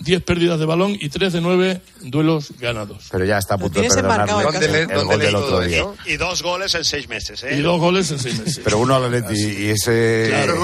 10 pérdidas de balón y 3 de 9 duelos ganados. Pero ya está a punto de en el gol del otro día. Y dos goles en seis meses, ¿eh? Y dos goles en 6 meses. Pero uno al Atleti y ese... Claro.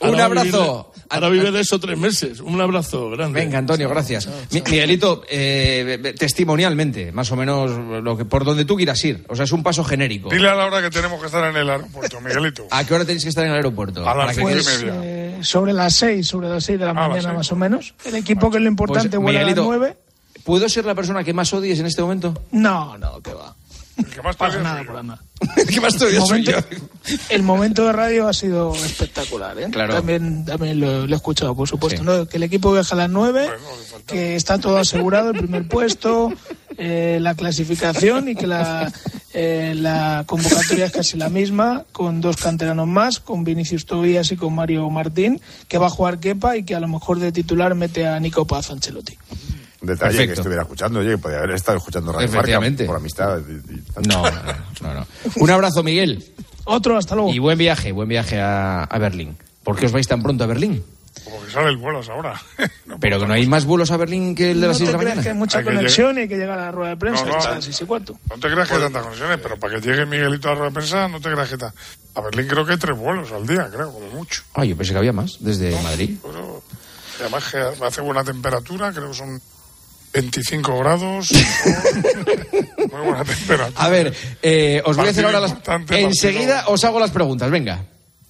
Un va a vivir abrazo. Ahora vive de eso tres meses. Un abrazo grande. Venga, Antonio, gracias. Mi- Miguelito, eh, testimonialmente, más o menos lo que por donde tú quieras ir. O sea, es un paso genérico. Dile a la hora que tenemos que estar en el aeropuerto, Miguelito. ¿A qué hora tenéis que estar en el aeropuerto? A las cinco y media. Eh, sobre las seis, sobre las seis de la Ah, mañana más o menos. El equipo que es lo importante Pues, vuela a las Miguelito, nueve. ¿Puedo ser la persona que más odies en este momento? No, no, que va. El que más Pasa nada, odia para nada. ¿Qué más te El odias soy momento, yo? el momento de radio ha sido espectacular, ¿eh? Claro. También, también lo, lo he escuchado, por supuesto. Sí. ¿no? Que el equipo viaja a las nueve, Bueno, le falta- que está todo asegurado, el primer puesto, eh, la clasificación y que la, eh, la convocatoria es casi la misma, con dos canteranos más, con Vinicius Tobías y con Mario Martín, que va a jugar Kepa y que a lo mejor de titular mete a Nico Paz Ancelotti. Detalle Perfecto. que estuviera escuchando, oye, que podía haber estado escuchando Radio Marca por amistad. y- y- No, no, no, no. Un abrazo, Miguel. Otro, hasta luego. Y buen viaje, buen viaje a, a Berlín. ¿Por qué os vais tan pronto a Berlín? Porque sale el vuelo a ahora. No Pero que no hay más vuelos a Berlín que el de las te 6 de la creas que hay mañana. mucha Hay que conexión y hay que llegar a la rueda de prensa No, no. hasta las seis y cuarto. No te creas que hay tantas conexiones, pero para que llegue Miguelito a la rueda de prensa, no te creas que está. A Berlín creo que hay tres vuelos al día, creo, como mucho. Ah, yo pensé que había más, desde Madrid. Pero, y además que hace buena temperatura, creo que son 25 grados. Muy buena temperatura. A ver, eh, os voy a hacer ahora las... Enseguida partido- os hago las preguntas, venga.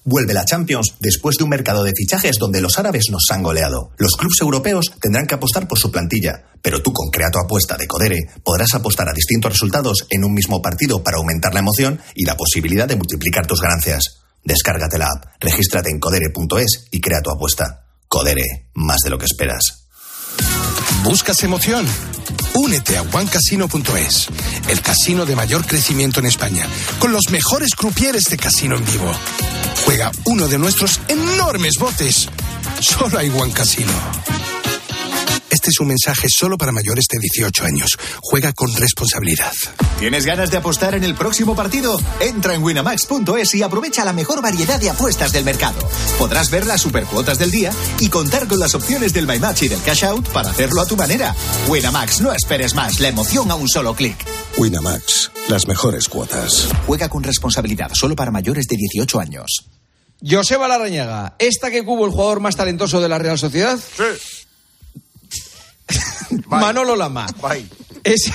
Vuelve la Champions después de un mercado de fichajes donde los árabes nos han goleado. Los clubes europeos tendrán que apostar por su plantilla, pero tú con Crea tu apuesta de Codere podrás apostar a distintos resultados en un mismo partido para aumentar la emoción y la posibilidad de multiplicar tus ganancias. Descárgate la app, regístrate en codere.es y crea tu apuesta. Codere, más de lo que esperas. ¿Buscas emoción? Únete a OneCasino.es, el casino de mayor crecimiento en España, con los mejores crupieres de casino en vivo. Juega uno de nuestros enormes botes. Solo hay One Casino. Este es un mensaje solo para mayores de 18 años. Juega con responsabilidad. ¿Tienes ganas de apostar en el próximo partido? Entra en winamax.es y aprovecha la mejor variedad de apuestas del mercado. Podrás ver las supercuotas del día y contar con las opciones del My Match y del Cash Out para hacerlo a tu manera. Winamax, no esperes más, la emoción a un solo clic. Winamax, las mejores cuotas. Juega con responsabilidad, solo para mayores de 18 años. Joseba Larrañaga, ¿esta que cubo el jugador más talentoso de la Real Sociedad? Sí. Manolo Lama. Bye. Es...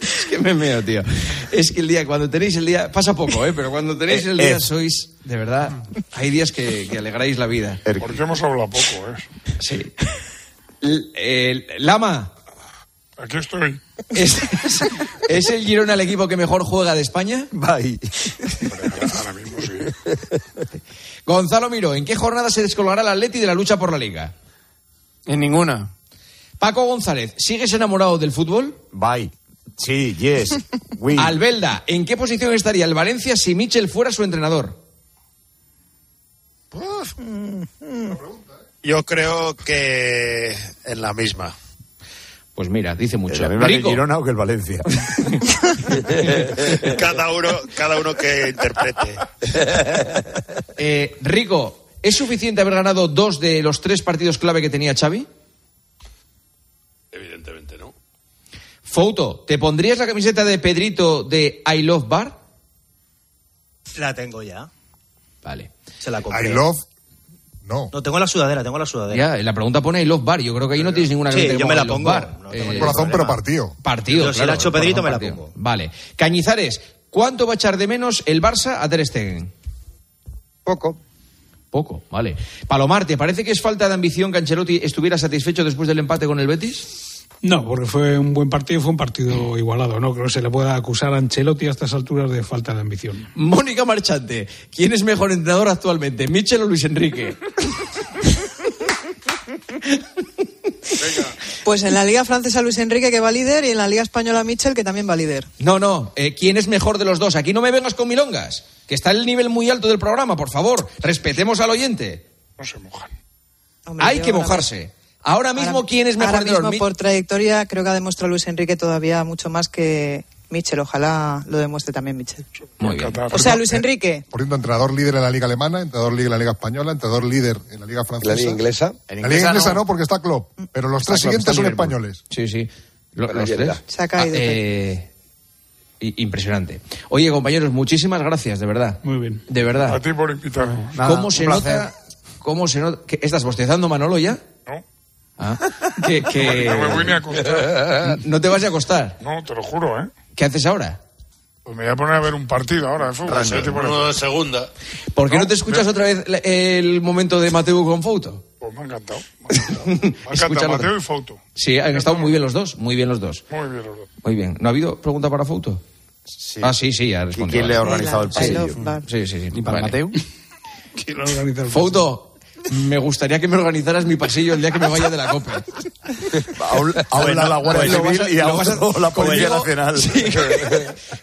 es que me meo, tío. Es que el día, cuando tenéis el día, pasa poco, ¿eh? Pero cuando tenéis el día Es. sois, de verdad, hay días que, que alegráis la vida. Porque hemos hablado poco, ¿eh? Sí. L- el- Lama, Aquí estoy. ¿es, ¿es el Girona el equipo que mejor juega de España? Bye. Hombre, ahora mismo sí. Gonzalo Miró, ¿en qué jornada se descolgará el Atleti de la lucha por la Liga? En ninguna. Paco González, ¿sigues enamorado del fútbol? Bye. Sí, yes. We. Albelda, ¿en qué posición estaría el Valencia si Michel fuera su entrenador? Yo creo que en la misma. Pues mira, dice mucho. ¿La misma que Rico, Girona o que el Valencia? Cada uno, cada uno que interprete. eh, Rico, ¿es suficiente haber ganado dos de los tres partidos clave que tenía Xavi? Evidentemente no. Fouto, ¿te pondrías la camiseta de Pedrito de I Love Bar? La tengo ya. Vale. Se la compré. I love. No. No, tengo la sudadera, tengo la sudadera. Ya, la pregunta pone I Love Bar. Yo creo que ahí no tienes ninguna Sí, que yo me la pongo. Bar. No tengo Eh, Corazón, pero partido. partido, Yo si la ha hecho Pedrito, me la partido. pongo. Vale. Cañizares, ¿cuánto va a echar de menos el Barça a Ter Stegen? Poco. Poco, vale. Palomar, ¿te parece que es falta de ambición que Ancelotti estuviera satisfecho después del empate con el Betis? No, porque fue un buen partido, fue un partido igualado. No creo que se le pueda acusar a Ancelotti a estas alturas de falta de ambición. Mónica Marchante, ¿quién es mejor entrenador actualmente, Michel o Luis Enrique? Pues en la Liga Francesa Luis Enrique que va líder y en la Liga Española Michel que también va líder. No, no, eh, ¿quién es mejor de los dos? Aquí no me vengas con milongas, que está el nivel muy alto del programa, por favor, respetemos al oyente. No se mojan. Hombre, Hay que mojarse. Ahora mismo, ahora- ¿quién es mejor ahora mismo Mi- por trayectoria creo que ha demostrado Luis Enrique todavía mucho más que Michel, ojalá lo demuestre también Michel. Muy bien. O sea, Luis Enrique. Por cierto, entrenador líder en la Liga Alemana, entrenador líder en la Liga Española, entrenador líder en la Liga Francesa. ¿La Liga Inglesa? La Liga Inglesa no, porque está Klopp. Pero los tres Klopp, siguientes son Liverpool. españoles. Sí, sí. Los tres. está. Se ha caído. Ah, eh, impresionante. Oye, compañeros, muchísimas gracias, de verdad. Muy bien. De A verdad. ti por invitarme. ¿Cómo se nota? ¿Cómo se nota? ¿Qué- ¿Estás bostezando, Manolo, ya? No, Ah, que, que- no me voy ni a acostar. No te vas a acostar. No, te lo juro, ¿eh? ¿Qué haces ahora? Pues me voy a poner a ver un partido ahora de fútbol. ¿qué te parece? Uno de segunda. ¿Por qué no, No, te escuchas no. otra vez el momento de Mateo con Foto? Pues me ha encantado. Me ha encantado, Me ha encantado. Mateo y Foto. Sí, han estado muy bien los dos, muy bien los dos. Muy bien los dos. Muy bien. ¿No ha habido pregunta para Foto? Sí. Ah, sí, sí, ya ¿Y respondió. quién le ha organizado el pasillo? Sí, sí, sí. ¿Y para Vale. Mateo? Quiero organizar el Foto, me gustaría que me organizaras mi pasillo el día que me vaya de la COPE. A un, a un lado la Guardia Civil a- y a otro la Policía conmigo- Nacional. sí.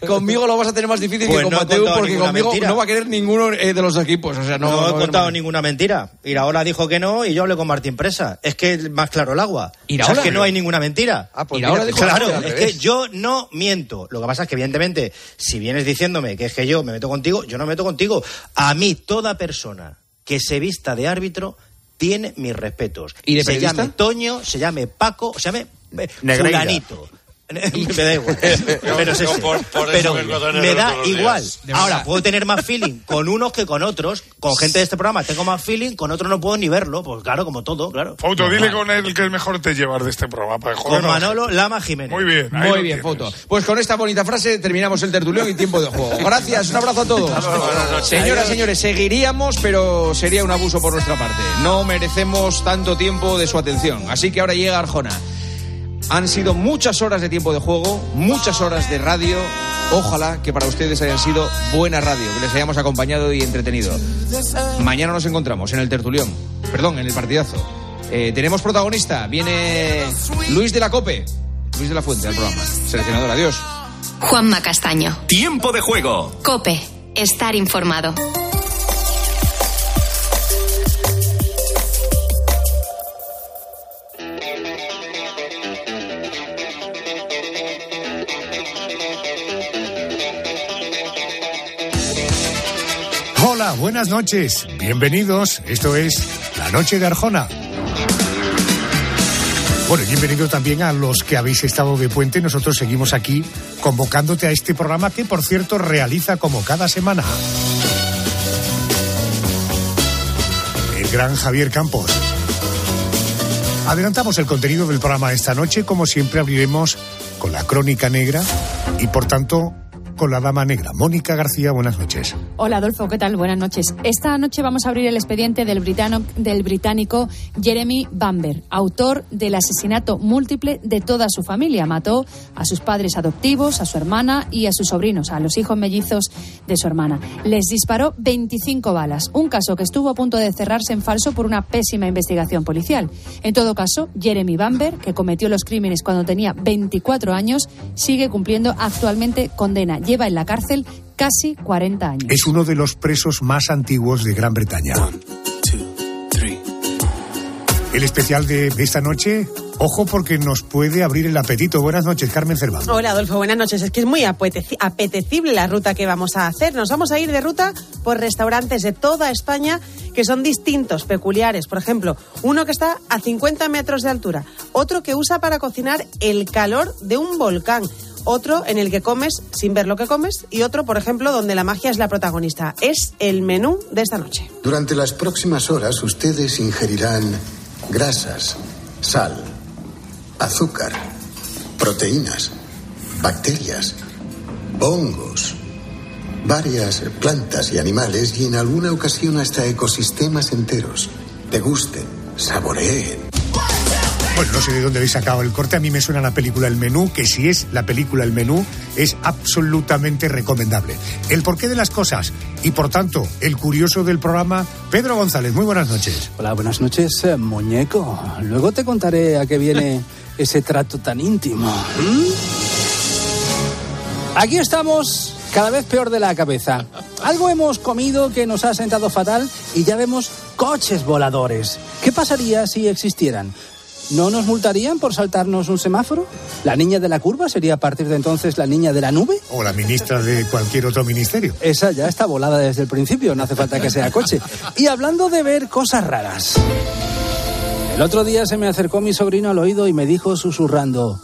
Conmigo lo vas a tener más difícil Pues que con no porque conmigo mentira. no va a querer ninguno eh, de los equipos. O sea, no, No, he contado ninguna mentira. Iraola dijo que no y yo hablé con Martín Presa. Es que es más claro el agua. ¿Iraola? O sea, es que no hay ninguna mentira. Ah, pues Iraola mira, dijo- Claro, al es que yo no miento. Lo que pasa es que, evidentemente, si vienes diciéndome que es que yo me meto contigo, yo no me meto contigo. A mí, toda persona que se vista de árbitro tiene mis respetos. ¿Y de se periodista? llame Toño, se llame Paco, se llame eh, Negreira. fulanito. me da igual. Pero, es por- por Pero me da igual. Ahora, puedo tener más feeling con unos que con otros. Con gente de este programa tengo más feeling, con otros no puedo ni verlo. Pues claro, como todo, claro. Foto, dile con él que es mejor te llevar de este programa. Para Con jodernos. Manolo Lama Jiménez. Muy bien. Muy bien, foto. Pues con esta bonita frase terminamos el tertulión y tiempo de juego. Gracias, un abrazo a todos. Señoras, señores, seguiríamos, pero sería un abuso por nuestra parte. No merecemos tanto tiempo de su atención. Así que ahora llega Arjona. Han sido muchas horas de tiempo de juego, muchas horas de radio. Ojalá que para ustedes hayan sido buena radio, que les hayamos acompañado y entretenido. Mañana nos encontramos en el tertulión, perdón, en el partidazo. Eh, tenemos protagonista, viene Luis de la Cope, Luis de la Fuente al programa. Seleccionador, adiós. Juanma Castaño. Tiempo de juego. Cope. Estar informado. Buenas noches. Bienvenidos. Esto es La Noche de Arjona. Bueno, bienvenido también a los que habéis estado de puente. Nosotros seguimos aquí convocándote a este programa que, por cierto, realiza como cada semana el gran Javier Campos. Adelantamos el contenido del programa esta noche. Como siempre, abriremos con la crónica negra y, por tanto, con la dama negra. Mónica García, buenas noches. Hola Adolfo, ¿qué tal? Buenas noches. Esta noche vamos a abrir el expediente del, britano- del británico Jeremy Bamber, autor del asesinato múltiple de toda su familia. Mató a sus padres adoptivos, a su hermana y a sus sobrinos, a los hijos mellizos de su hermana. Les disparó 25 balas, un caso que estuvo a punto de cerrarse en falso por una pésima investigación policial. En todo caso, Jeremy Bamber, que cometió los crímenes cuando tenía 24 años, sigue cumpliendo actualmente condena. Lleva en la cárcel casi 40 años. Es uno de los presos más antiguos de Gran Bretaña. El especial de esta noche, ojo porque nos puede abrir el apetito. Buenas noches, Carmen Cerván. Hola Adolfo, buenas noches. Es que es muy apeteci- apetecible la ruta que vamos a hacer. Nos vamos a ir de ruta por restaurantes de toda España que son distintos, peculiares. Por ejemplo, uno que está a 50 metros de altura, otro que usa para cocinar el calor de un volcán. Otro en el que comes sin ver lo que comes y otro, por ejemplo, donde la magia es la protagonista. Es el menú de esta noche. Durante las próximas horas ustedes ingerirán grasas, sal, azúcar, proteínas, bacterias, hongos, varias plantas y animales y en alguna ocasión hasta ecosistemas enteros. Degusten, saboreen. Bueno, no sé de dónde habéis sacado el corte. A mí me suena la película El Menú, que si es la película El Menú, es absolutamente recomendable. El porqué de las cosas y, por tanto, el curioso del programa, Pedro González. Muy buenas noches. Hola, buenas noches, eh, muñeco. Luego te contaré a qué viene ese trato tan íntimo. ¿Mm? Aquí estamos, cada vez peor de la cabeza. Algo hemos comido que nos ha sentado fatal y ya vemos coches voladores. ¿Qué pasaría si existieran? ¿No nos multarían por saltarnos un semáforo? ¿La niña de la curva sería a partir de entonces la niña de la nube? O la ministra de cualquier otro ministerio. Esa ya está volada desde el principio, no hace falta que sea coche. Y hablando de ver cosas raras. El otro día se me acercó mi sobrino al oído y me dijo susurrando,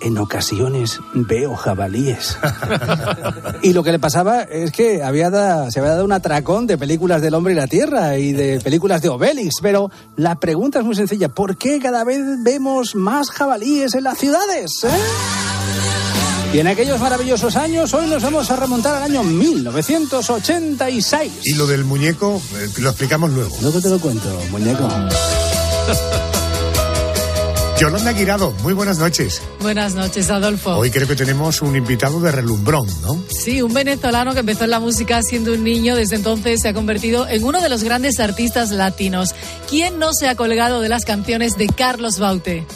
en ocasiones veo jabalíes. y lo que le pasaba es que había da- se había dado un atracón de películas del hombre y la tierra y de películas de Obélix. Pero la pregunta es muy sencilla, ¿por qué cada vez vemos más jabalíes en las ciudades? eh? Y en aquellos maravillosos años, hoy nos vamos a remontar al año 1986. Y lo del muñeco, eh, lo explicamos luego. Luego te lo cuento, muñeco. Yolanda Guirado, muy buenas noches. Buenas noches, Adolfo. Hoy creo que tenemos un invitado de relumbrón, ¿no? Sí, un venezolano que empezó en la música siendo un niño, desde entonces se ha convertido en uno de los grandes artistas latinos. ¿Quién no se ha colgado de las canciones de Carlos Baute?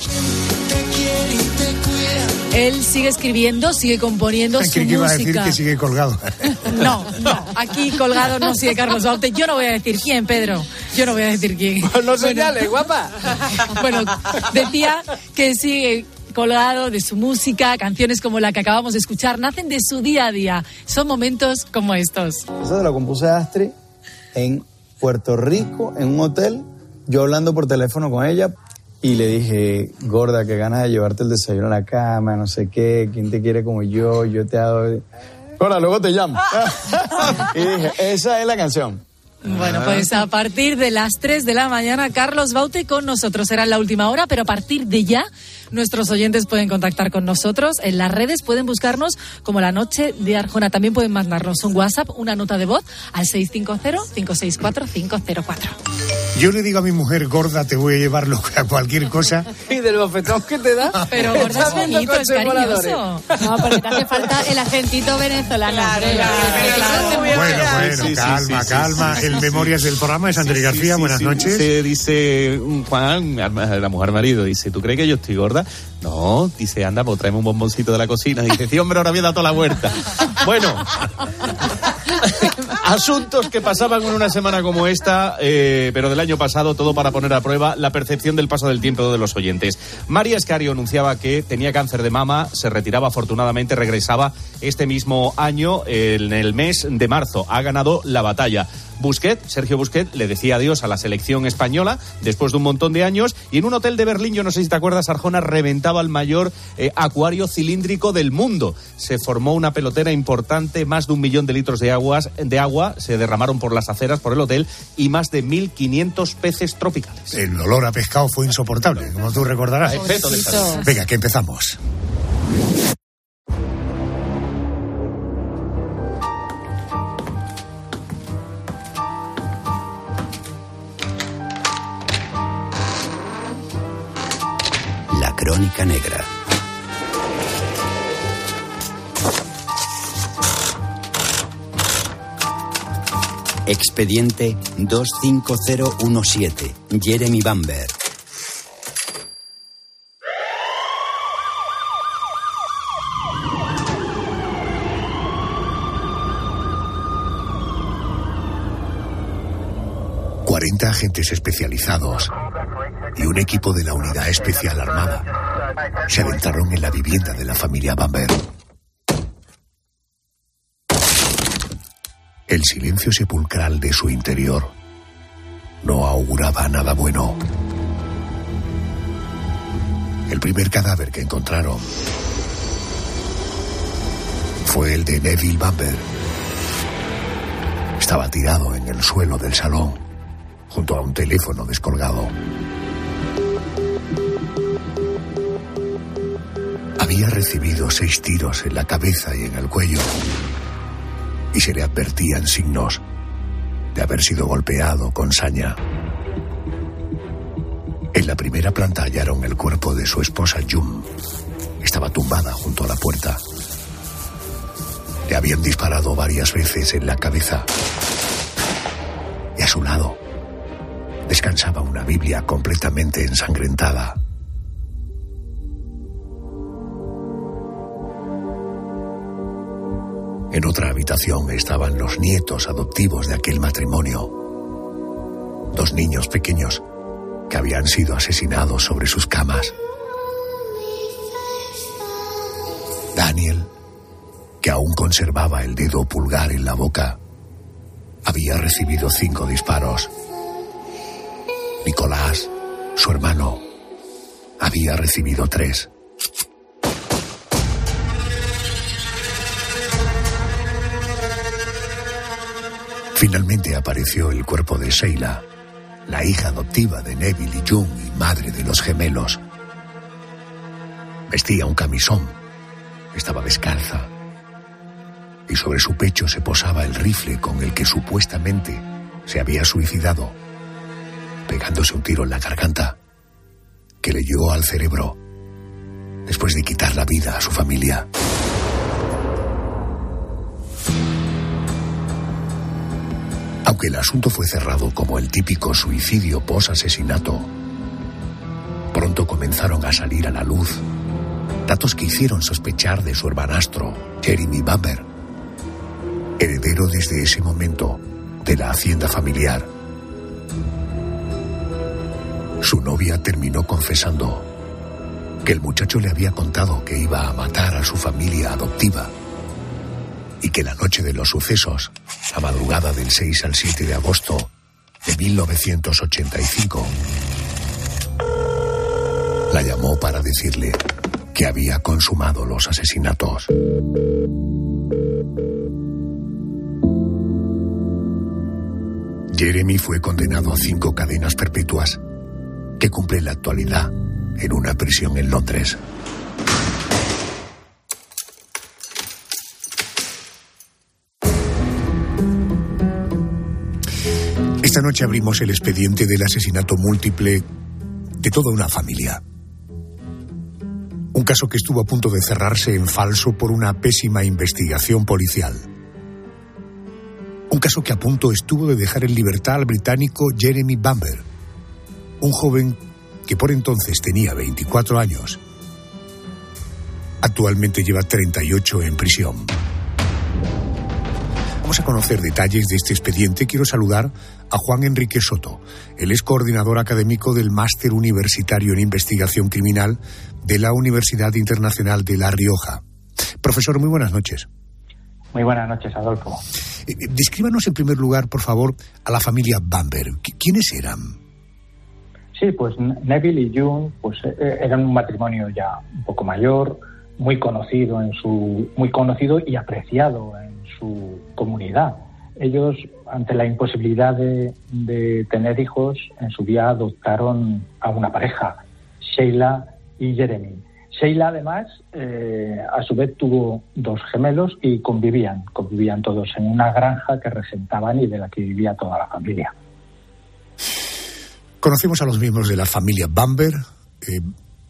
Él sigue escribiendo, sigue componiendo su que iba a decir música. que sigue colgado. No, no, aquí colgado no sigue Carlos Baute. Yo no voy a decir quién, Pedro. Yo no voy a decir quién. No señales, guapa. Bueno, decía que sigue colgado de su música, canciones como la que acabamos de escuchar, nacen de su día a día. Son momentos como estos. Eso se lo compuse Astrid en Puerto Rico, en un hotel, yo hablando por teléfono con ella y le dije, gorda, qué ganas de llevarte el desayuno a la cama, no sé qué, quién te quiere como yo, yo te hago... Ahora, luego te llamo. y dije, esa es la canción. Bueno, pues a partir de las 3 de la mañana, Carlos Baute con nosotros. Será la última hora, pero a partir de ya, nuestros oyentes pueden contactar con nosotros. En las redes pueden buscarnos como La Noche de Arjona. También pueden mandarnos un WhatsApp, una nota de voz al 650-564-504. Yo le digo a mi mujer, gorda, te voy a llevar lo- a cualquier cosa. ¿Y del bofetón que te da? Pero gorda es bonito, es cariñoso. No, porque te hace falta el acentito venezolano. Bueno, bueno, sí, sí, calma, sí, sí, calma. El Memorias del programa es Andrés García, buenas noches. Dice, dice Juan, la mujer marido, dice, ¿tú crees que yo estoy gorda? No, dice, anda, pues tráeme un bomboncito de la cocina. Dice, sí, hombre, ahora voy a dar toda la vuelta. Bueno, asuntos que pasaban en una semana como esta, eh, pero del año pasado, todo para poner a prueba la percepción del paso del tiempo de los oyentes. María Escario anunciaba que tenía cáncer de mama, se retiraba afortunadamente, regresaba este mismo año, en el mes de marzo. Ha ganado la batalla. Busquet, Sergio Busquet, le decía adiós a la selección española después de un montón de años y en un hotel de Berlín, yo no sé si te acuerdas, Arjona reventaba el mayor eh, acuario cilíndrico del mundo. Se formó una pelotera importante, más de un millón de litros de, aguas, de agua se derramaron por las aceras, por el hotel y más de 1.500 peces tropicales. El olor a pescado fue insoportable, como tú recordarás. Venga, que empezamos. Crónica Negra. Expediente 25017. Jeremy Bamber. Cuarenta agentes especializados y un equipo de la Unidad Especial Armada se adentraron en la vivienda de la familia Bamber. El silencio sepulcral de su interior no auguraba nada bueno. El primer cadáver que encontraron fue el de Neville Bamber. Estaba tirado en el suelo del salón, junto a un teléfono descolgado. Había recibido seis tiros en la cabeza y en el cuello, y se le advertían signos de haber sido golpeado con saña. En la primera planta hallaron el cuerpo de su esposa Jum. Estaba tumbada junto a la puerta. Le habían disparado varias veces en la cabeza. Y a su lado descansaba una Biblia completamente ensangrentada. En otra habitación estaban los nietos adoptivos de aquel matrimonio. Dos niños pequeños que habían sido asesinados sobre sus camas. Daniel, que aún conservaba el dedo pulgar en la boca, había recibido cinco disparos. Nicolás, su hermano, había recibido tres. Finalmente apareció el cuerpo de Sheila, la hija adoptiva de Neville y Jung y madre de los gemelos. Vestía un camisón, estaba descalza y sobre su pecho se posaba el rifle con el que supuestamente se había suicidado, pegándose un tiro en la garganta que le llegó al cerebro después de quitar la vida a su familia. El asunto fue cerrado como el típico suicidio pos-asesinato, pronto comenzaron a salir a la luz datos que hicieron sospechar de su hermanastro, Jeremy Bamber, heredero desde ese momento de la hacienda familiar. Su novia terminó confesando que el muchacho le había contado que iba a matar a su familia adoptiva y que la noche de los sucesos, la madrugada del 6 al 7 de agosto de 1985, la llamó para decirle que había consumado los asesinatos. Jeremy fue condenado a cinco cadenas perpetuas que cumple en la actualidad en una prisión en Londres. Esta noche abrimos el expediente del asesinato múltiple de toda una familia. Un caso que estuvo a punto de cerrarse en falso por una pésima investigación policial. Un caso que a punto estuvo de dejar en libertad al británico Jeremy Bamber, un joven que por entonces tenía 24 años. Actualmente lleva 38 en prisión. Vamos a conocer detalles de este expediente. Quiero saludar a Juan Enrique Soto. Él es coordinador académico del Máster Universitario en Investigación Criminal de la Universidad Internacional de La Rioja. Profesor, muy buenas noches. Muy buenas noches, Adolfo. Eh, eh, descríbanos en primer lugar, por favor, a la familia Bamber. ¿Qui- ¿Quiénes eran? Sí, pues Neville y June pues, eh, eran un matrimonio ya un poco mayor, muy conocido en su, muy conocido y apreciado en su comunidad. Ellos, ante la imposibilidad de, de tener hijos, en su día adoptaron a una pareja, Sheila y Jeremy. Sheila, además, eh, a su vez tuvo dos gemelos y convivían, convivían todos en una granja que regentaban y de la que vivía toda la familia. Conocemos a los miembros de la familia Bamber. Eh,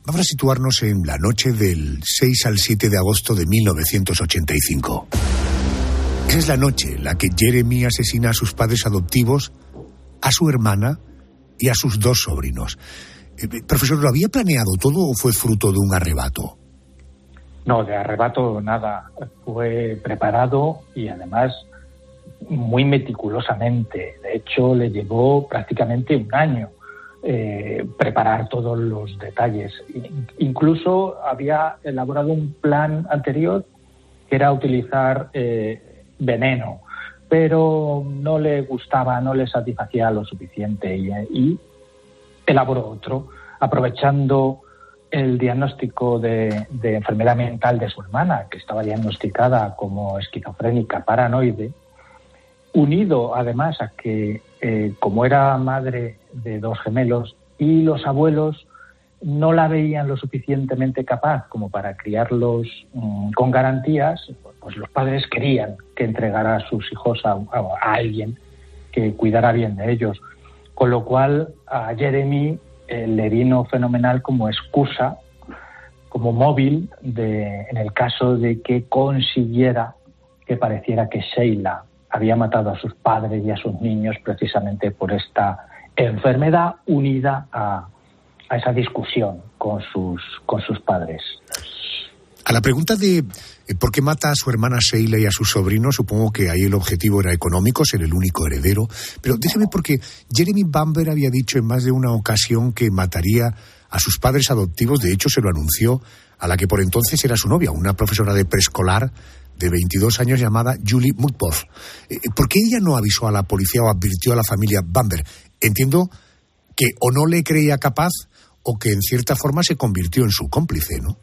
vamos a situarnos en la noche del 6 al 7 de agosto de 1985. Es la noche en la que Jeremy asesina a sus padres adoptivos, a su hermana y a sus dos sobrinos. Eh, profesor, ¿lo había planeado todo o fue fruto de un arrebato? No, de arrebato nada. Fue preparado y además muy meticulosamente. De hecho, le llevó prácticamente un año eh, preparar todos los detalles. In- Incluso había elaborado un plan anterior que era utilizar eh, veneno, pero no le gustaba, no le satisfacía lo suficiente y, elaboró otro, aprovechando el diagnóstico de, de enfermedad mental de su hermana, que estaba diagnosticada como esquizofrénica paranoide, unido además a que, eh, como era madre de dos gemelos y los abuelos no la veían lo suficientemente capaz como para criarlos mm, con garantías, pues los padres querían que entregara a sus hijos a, a- alguien que cuidara bien de ellos. Con lo cual a Jeremy eh, le vino fenomenal como excusa, como móvil, de, en el caso de que consiguiera que pareciera que Sheila había matado a sus padres y a sus niños precisamente por esta enfermedad unida a, a esa discusión con sus, con sus padres. A la pregunta de eh, por qué mata a su hermana Sheila y a su sobrino, supongo que ahí el objetivo era económico, ser el único heredero. Pero déjeme porque Jeremy Bamber había dicho en más de una ocasión que mataría a sus padres adoptivos. De hecho, se lo anunció a la que por entonces era su novia, una profesora de preescolar de 22 años llamada Julie Mutboff. Eh, ¿Por qué ella no avisó a la policía o advirtió a la familia Bamber? Entiendo que o no le creía capaz o que en cierta forma se convirtió en su cómplice, ¿no?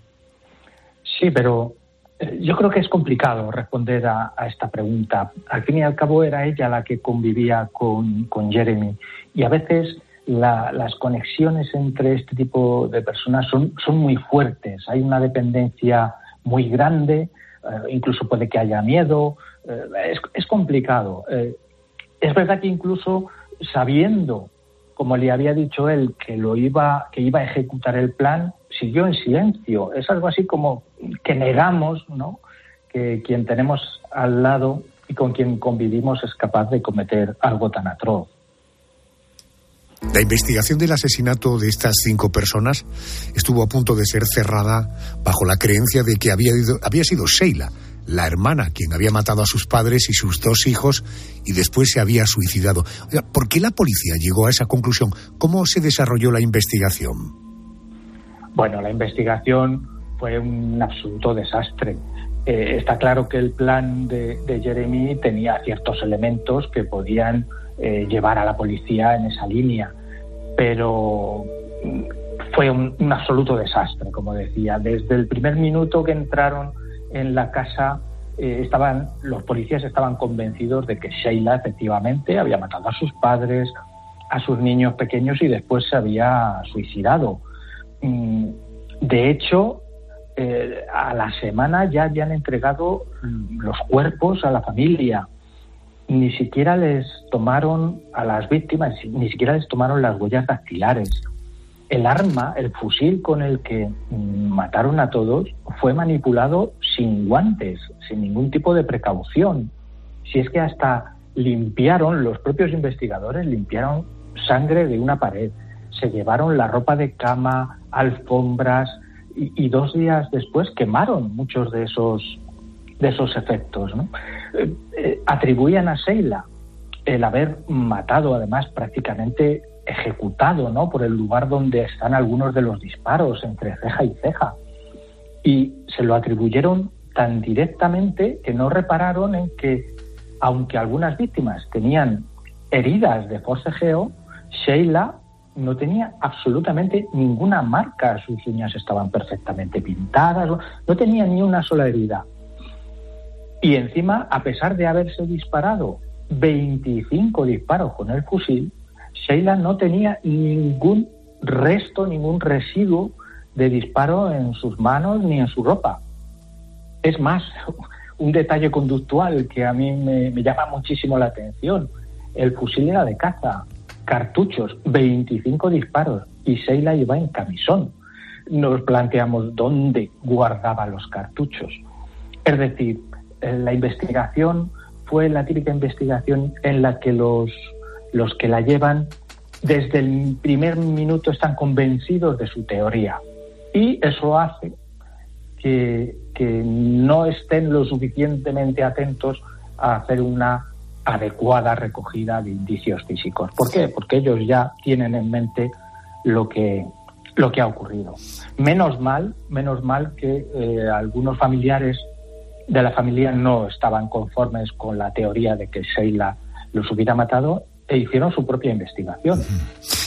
Sí, pero eh, yo creo que es complicado responder a, esta pregunta. Al fin y al cabo era ella la que convivía con, con Jeremy y a veces la, las conexiones entre este tipo de personas son, son muy fuertes. Hay una dependencia muy grande, eh, incluso puede que haya miedo. Eh, es, es, complicado. Es verdad que incluso sabiendo, como le había dicho él, que lo iba, que iba a ejecutar el plan, siguió en silencio. Es algo así como que negamos, ¿no? Que quien tenemos al lado y con quien convivimos es capaz de cometer algo tan atroz. La investigación del asesinato de estas cinco personas estuvo a punto de ser cerrada bajo la creencia de que había, ido, había sido Sheila, la hermana, quien había matado a sus padres y sus dos hijos y después se había suicidado. ¿Por qué la policía llegó a esa conclusión? ¿Cómo se desarrolló la investigación? Bueno, la investigación fue un absoluto desastre. Eh, está claro que el plan de, de, Jeremy tenía ciertos elementos que podían eh, llevar a la policía en esa línea, pero fue un, un, absoluto desastre, como decía. Desde el primer minuto que entraron en la casa, eh, estaban los policías estaban convencidos de que Sheila efectivamente había matado a sus padres, a sus niños pequeños y después se había suicidado. Mm, de hecho, eh, a la semana ya habían entregado los cuerpos a la familia. Ni siquiera les tomaron a las víctimas, ni siquiera les tomaron las huellas dactilares. El arma, el fusil con el que mataron a todos, fue manipulado sin guantes, sin ningún tipo de precaución. Si es que hasta limpiaron, los propios investigadores limpiaron sangre de una pared, se llevaron la ropa de cama, alfombras, y, dos días después quemaron muchos de esos de esos efectos. ¿no? Eh, eh, atribuían a Sheila el haber matado, además prácticamente ejecutado, ¿no? por el lugar donde están algunos de los disparos entre ceja y ceja, y se lo atribuyeron tan directamente que no repararon en que, aunque algunas víctimas tenían heridas de forcejeo, Sheila no tenía absolutamente ninguna marca, sus uñas estaban perfectamente pintadas, no tenía ni una sola herida. Y encima, a pesar de haberse disparado 25 disparos con el fusil, Sheila no tenía ningún resto, ningún residuo de disparo en sus manos ni en su ropa. Es más, un detalle conductual que a mí me, me llama muchísimo la atención. El fusil era de caza, cartuchos, 25 disparos y Sheila iba en camisón. Nos planteamos dónde guardaba los cartuchos. Es decir, la investigación fue la típica investigación en la que los, los que la llevan desde el primer minuto están convencidos de su teoría. Y eso hace que, que no estén lo suficientemente atentos a hacer una adecuada recogida de indicios físicos. ¿Por qué? Porque ellos ya tienen en mente lo que lo que ha ocurrido. Menos mal, menos mal que eh, algunos familiares de la familia no estaban conformes con la teoría de que Sheila los hubiera matado e hicieron su propia investigación.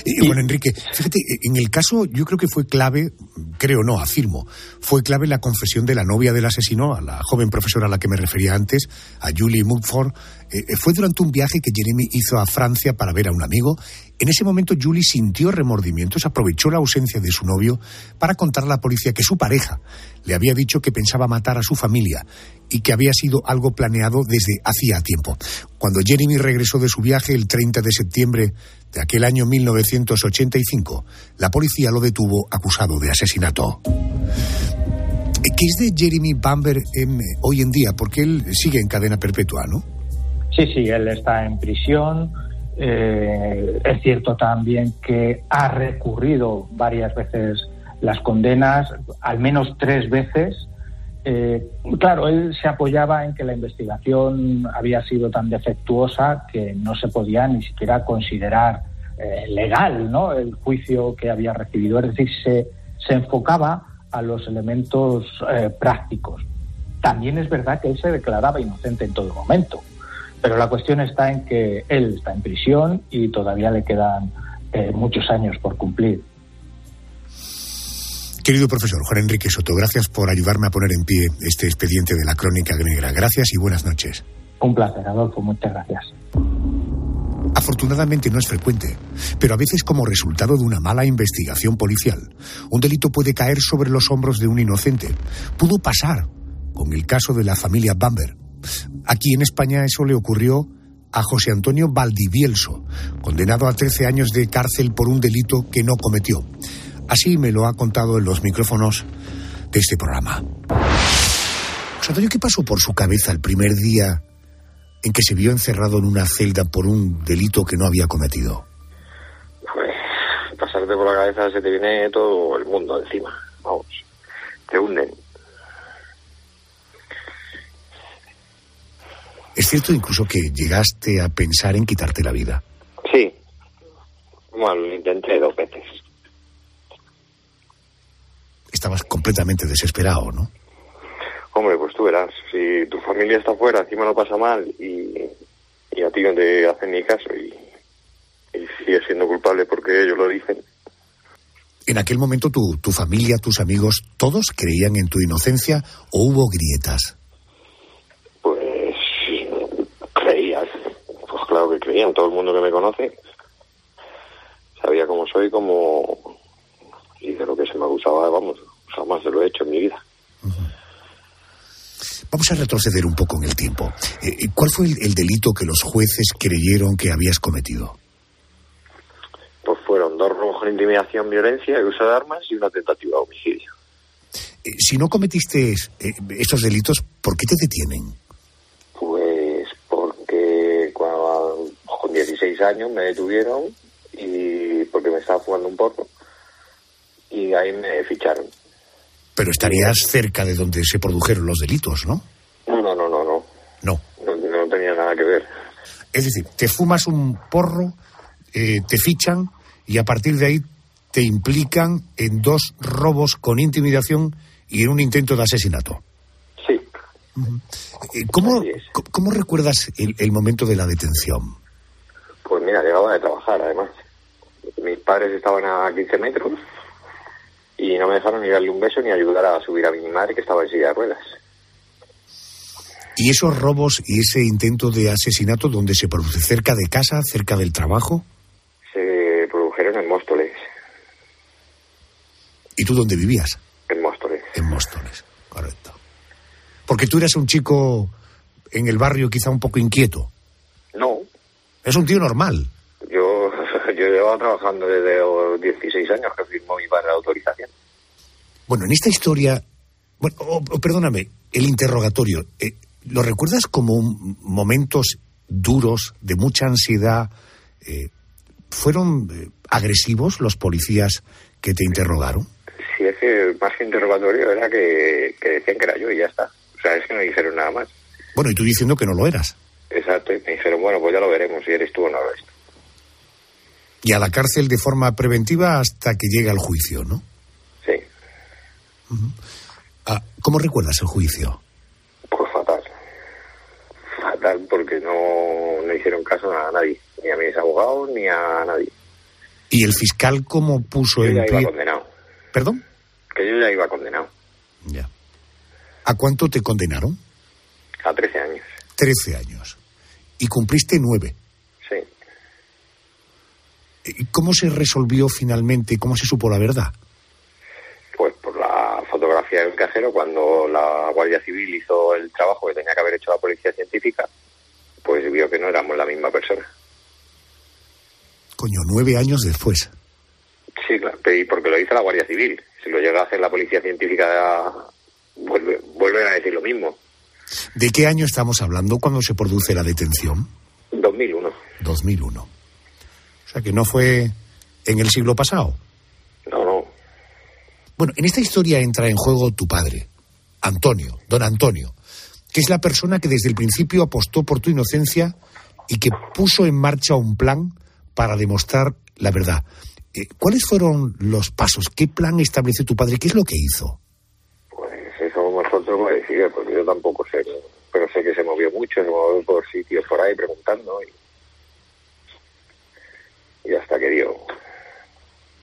Y, bueno, Enrique, fíjate, en el caso yo creo que fue clave, creo no, afirmo, fue clave la confesión de la novia del asesino, a la joven profesora a la que me refería antes, a Julie Mumford. Eh, fue durante un viaje que Jeremy hizo a Francia para ver a un amigo. En ese momento Julie sintió remordimientos, aprovechó la ausencia de su novio para contar a la policía que su pareja le había dicho que pensaba matar a su familia y que había sido algo planeado desde hacía tiempo. Cuando Jeremy regresó de su viaje el 30 de septiembre de aquel año 1985, la policía lo detuvo acusado de asesinato. ¿Qué es de Jeremy Bamber en, hoy en día? Porque él sigue en cadena perpetua, ¿no? Sí, sí, él está en prisión. Eh, es cierto también que ha recurrido varias veces las condenas, al menos tres veces, Eh, claro, él se apoyaba en que la investigación había sido tan defectuosa que no se podía ni siquiera considerar eh, legal ¿no? el juicio que había recibido. Es decir, se, se enfocaba a los elementos prácticos. También es verdad que él se declaraba inocente en todo momento, pero la cuestión está en que él está en prisión y todavía le quedan eh, muchos años por cumplir. Querido profesor Juan Enrique Soto, gracias por ayudarme a poner en pie este expediente de la crónica negra. Gracias y buenas noches. Un placer, Adolfo, muchas gracias. Afortunadamente no es frecuente, pero a veces como resultado de una mala investigación policial, un delito puede caer sobre los hombros de un inocente. Pudo pasar con el caso de la familia Bamber. Aquí en España eso le ocurrió a José Antonio Valdivielso, condenado a 13 años de cárcel por un delito que no cometió. Así me lo ha contado en los micrófonos de este programa. José Antonio, ¿qué pasó por su cabeza el primer día en que se vio encerrado en una celda por un delito que no había cometido? Pues pasarte por la cabeza se te viene todo el mundo encima. Vamos, te hunden. Es cierto incluso que llegaste a pensar en quitarte la vida. Sí. Bueno, lo intenté dos veces. Estabas completamente desesperado, ¿no? Hombre, pues tú verás, si tu familia está fuera, encima lo pasa mal y, y a ti no te hacen ni caso y, y sigues siendo culpable porque ellos lo dicen. En aquel momento tu, tu familia, tus amigos, ¿todos creían en tu inocencia o hubo grietas? Pues creías, creían, todo el mundo que me conoce sabía cómo soy, cómo y de lo que se me acusaba, vamos, jamás se lo he hecho en mi vida. Vamos a retroceder un poco en el tiempo. Eh, ¿Cuál fue el, el delito que los jueces creyeron que habías cometido? Pues fueron dos robos con intimidación, violencia y uso de armas y una tentativa de homicidio. Eh, si no cometiste eh, estos delitos, ¿por qué te detienen? Pues porque cuando, con 16 años me detuvieron y porque me estaba jugando un porro y ahí me ficharon. Pero estarías cerca de donde se produjeron los delitos, ¿no? No, no, no, no, no. No. No, no tenía nada que ver. Es decir, te fumas un porro, eh, te fichan y a partir de ahí te implican en dos robos con intimidación y en un intento de asesinato. Sí. Eh, ¿Cómo, ¿Cómo recuerdas el, el momento de la detención? Además. Mis padres estaban a 15 metros y no me dejaron ni darle un beso ni ayudar a subir a mi madre que estaba en silla de ruedas. ¿Y esos robos y ese intento de asesinato donde se produce? ¿Cerca de casa, cerca del trabajo? Se produjeron en Móstoles. ¿Y tú dónde vivías? En Móstoles. En Móstoles, correcto. Porque tú eras un chico en el barrio quizá un poco inquieto. No, Es un tío normal. Yo, llevaba trabajando desde los 16 años que firmó mi padre la autorización. Bueno, en esta historia, bueno, o- o perdóname, el interrogatorio, eh, ¿lo recuerdas como un- momentos duros, de mucha ansiedad? Eh, ¿Fueron eh, agresivos los policías que te interrogaron? Si es que más que interrogatorio era que, que decían que era yo y ya está. O sea, es que no dijeron nada más. Bueno, y tú diciendo que no lo eras. Exacto, y me dijeron, bueno, pues ya lo veremos si eres tú o no lo eres y a la cárcel de forma preventiva hasta que llega el juicio, ¿no? Sí. Ah, ¿Cómo recuerdas el juicio? Pues fatal. Fatal porque no, no hicieron caso a nadie, ni a mis abogados, ni a nadie. ¿Y el fiscal cómo puso yo el... Ya iba condenado. ¿Perdón? Que yo ya iba condenado. Ya. ¿A cuánto te condenaron? A 13 años. 13 años. Y cumpliste 9. ¿Cómo se resolvió finalmente? ¿Cómo se supo la verdad? Pues por la fotografía del cajero, cuando la Guardia Civil hizo el trabajo que tenía que haber hecho la policía científica, pues vio que no éramos la misma persona. Coño, nueve años después. Sí, claro, y porque lo hizo la Guardia Civil. Si lo llega a hacer la policía científica, vuelve, vuelven a decir lo mismo. ¿De qué año estamos hablando cuando se produce la detención? 2001. 2001. O sea que no fue en el siglo pasado. No, no. Bueno, en esta historia entra en juego tu padre. Antonio, don Antonio, que es la persona que desde el principio apostó por tu inocencia y que puso en marcha un plan para demostrar la verdad. Eh, ¿Cuáles fueron los pasos? ¿Qué plan estableció tu padre? ¿Qué es lo que hizo? Pues eso vosotros me decís, porque yo tampoco sé. Pero sé que se movió mucho, se movió por sitios por ahí preguntando y, y hasta que dio.